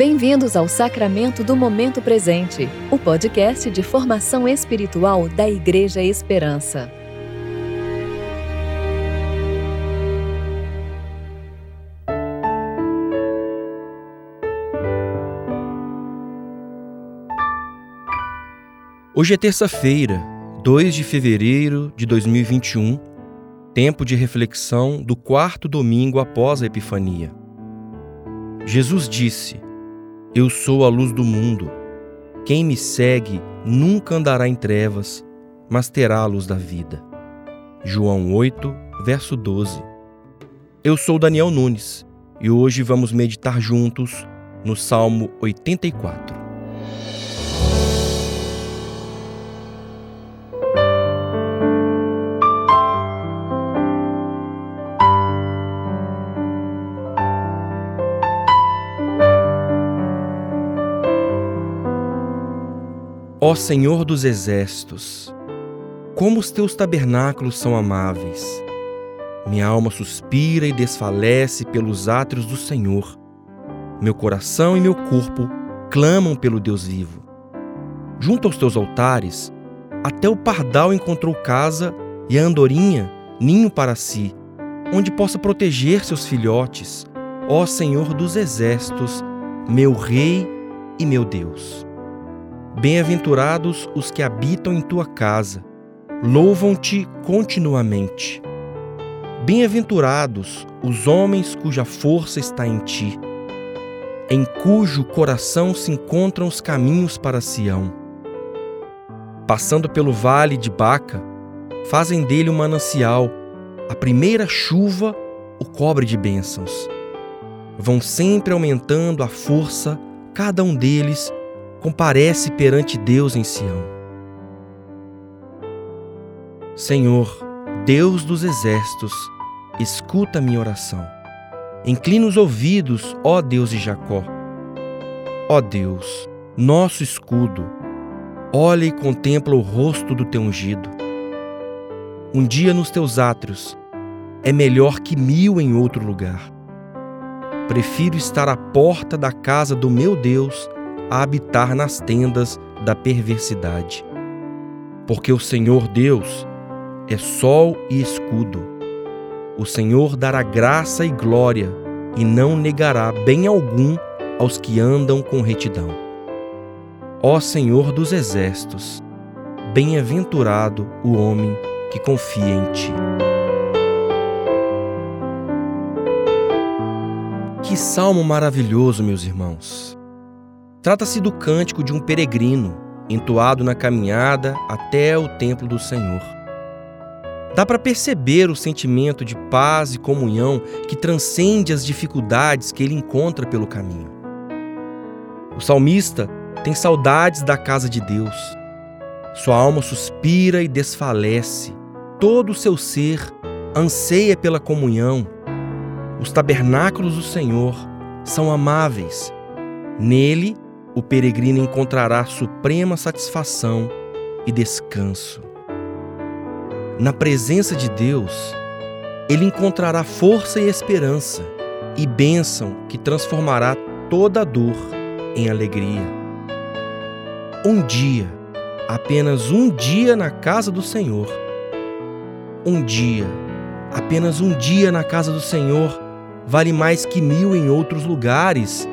Bem-vindos ao Sacramento do Momento Presente, o podcast de formação espiritual da Igreja Esperança. Hoje é terça-feira, 2 de fevereiro de 2021, tempo de reflexão do quarto domingo após a Epifania. Jesus disse: Eu sou a luz do mundo. Quem me segue nunca andará em trevas, mas terá a luz da vida. João 8, verso 12. Eu sou Daniel Nunes e hoje vamos meditar juntos no Salmo 84. Ó Senhor dos exércitos, como os teus tabernáculos são amáveis. Minha alma suspira e desfalece pelos átrios do Senhor. Meu coração e meu corpo clamam pelo Deus vivo. Junto aos teus altares, até o pardal encontrou casa e a andorinha ninho para si, onde possa proteger seus filhotes, ó Senhor dos exércitos, meu Rei e meu Deus. Bem-aventurados os que habitam em tua casa, louvam-te continuamente. Bem-aventurados os homens cuja força está em ti, em cujo coração se encontram os caminhos para Sião. Passando pelo vale de Baca, fazem dele um manancial, a primeira chuva o cobre de bênçãos. Vão sempre aumentando a força, cada um deles comparece perante Deus em Sião. Senhor, Deus dos exércitos, escuta minha oração. Inclina os ouvidos, ó Deus de Jacó. Ó Deus, nosso escudo, olha e contempla o rosto do teu ungido. Um dia nos teus átrios é melhor que mil em outro lugar. Prefiro estar à porta da casa do meu Deus a habitar nas tendas da perversidade. Porque o Senhor Deus é sol e escudo. O Senhor dará graça e glória e não negará bem algum aos que andam com retidão. Ó Senhor dos exércitos, bem-aventurado o homem que confia em ti. Que salmo maravilhoso, meus irmãos! Trata-se do cântico de um peregrino, entoado na caminhada até o templo do Senhor. Dá para perceber o sentimento de paz e comunhão que transcende as dificuldades que ele encontra pelo caminho. O salmista tem saudades da casa de Deus. Sua alma suspira e desfalece, todo o seu ser anseia pela comunhão. Os tabernáculos do Senhor são amáveis. Nele o peregrino encontrará suprema satisfação e descanso. Na presença de Deus, ele encontrará força e esperança e bênção que transformará toda dor em alegria. Um dia, apenas um dia na casa do Senhor. Um dia, apenas um dia na casa do Senhor vale mais que mil em outros lugares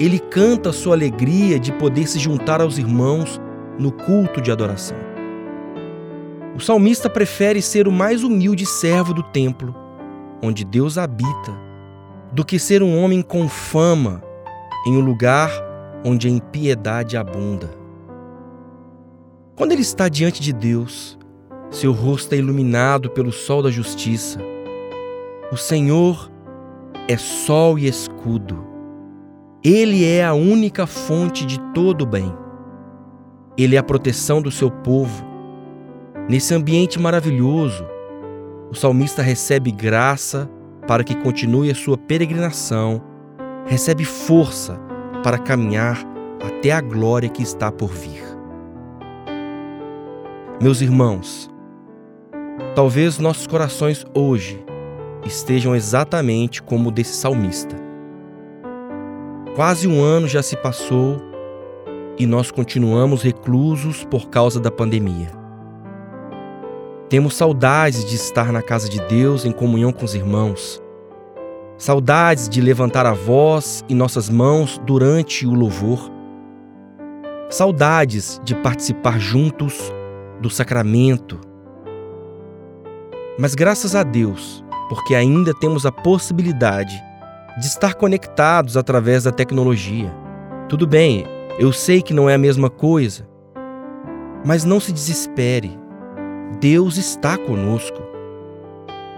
ele canta sua alegria de poder se juntar aos irmãos no culto de adoração. O salmista prefere ser o mais humilde servo do templo, onde Deus habita, do que ser um homem com fama em um lugar onde a impiedade abunda. Quando ele está diante de Deus, seu rosto é iluminado pelo sol da justiça. O Senhor é sol e escudo ele é a única fonte de todo o bem. Ele é a proteção do seu povo. Nesse ambiente maravilhoso, o salmista recebe graça para que continue a sua peregrinação, recebe força para caminhar até a glória que está por vir. Meus irmãos, talvez nossos corações hoje estejam exatamente como o desse salmista Quase um ano já se passou e nós continuamos reclusos por causa da pandemia. Temos saudades de estar na casa de Deus em comunhão com os irmãos. Saudades de levantar a voz e nossas mãos durante o louvor. Saudades de participar juntos do sacramento. Mas graças a Deus, porque ainda temos a possibilidade de estar conectados através da tecnologia. Tudo bem, eu sei que não é a mesma coisa, mas não se desespere. Deus está conosco.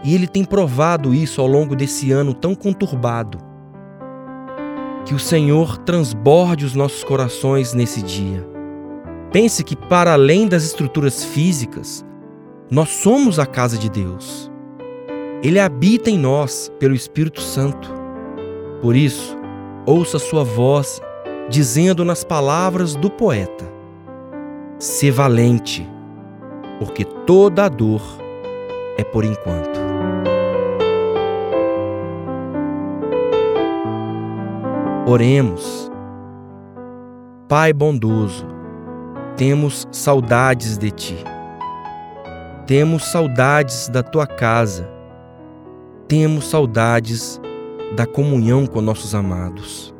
E Ele tem provado isso ao longo desse ano tão conturbado. Que o Senhor transborde os nossos corações nesse dia. Pense que, para além das estruturas físicas, nós somos a casa de Deus. Ele habita em nós pelo Espírito Santo. Por isso, ouça Sua voz dizendo nas palavras do poeta: Se valente, porque toda a dor é por enquanto. Oremos. Pai bondoso, temos saudades de ti. Temos saudades da tua casa. Temos saudades da comunhão com nossos amados.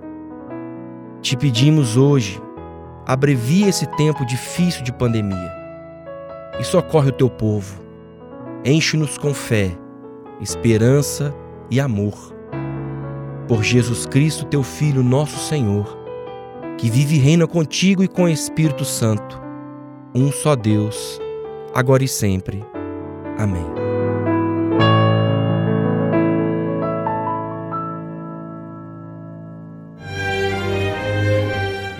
Te pedimos hoje, abrevia esse tempo difícil de pandemia e socorre o teu povo. Enche-nos com fé, esperança e amor. Por Jesus Cristo, teu Filho, nosso Senhor, que vive e reina contigo e com o Espírito Santo, um só Deus, agora e sempre. Amém.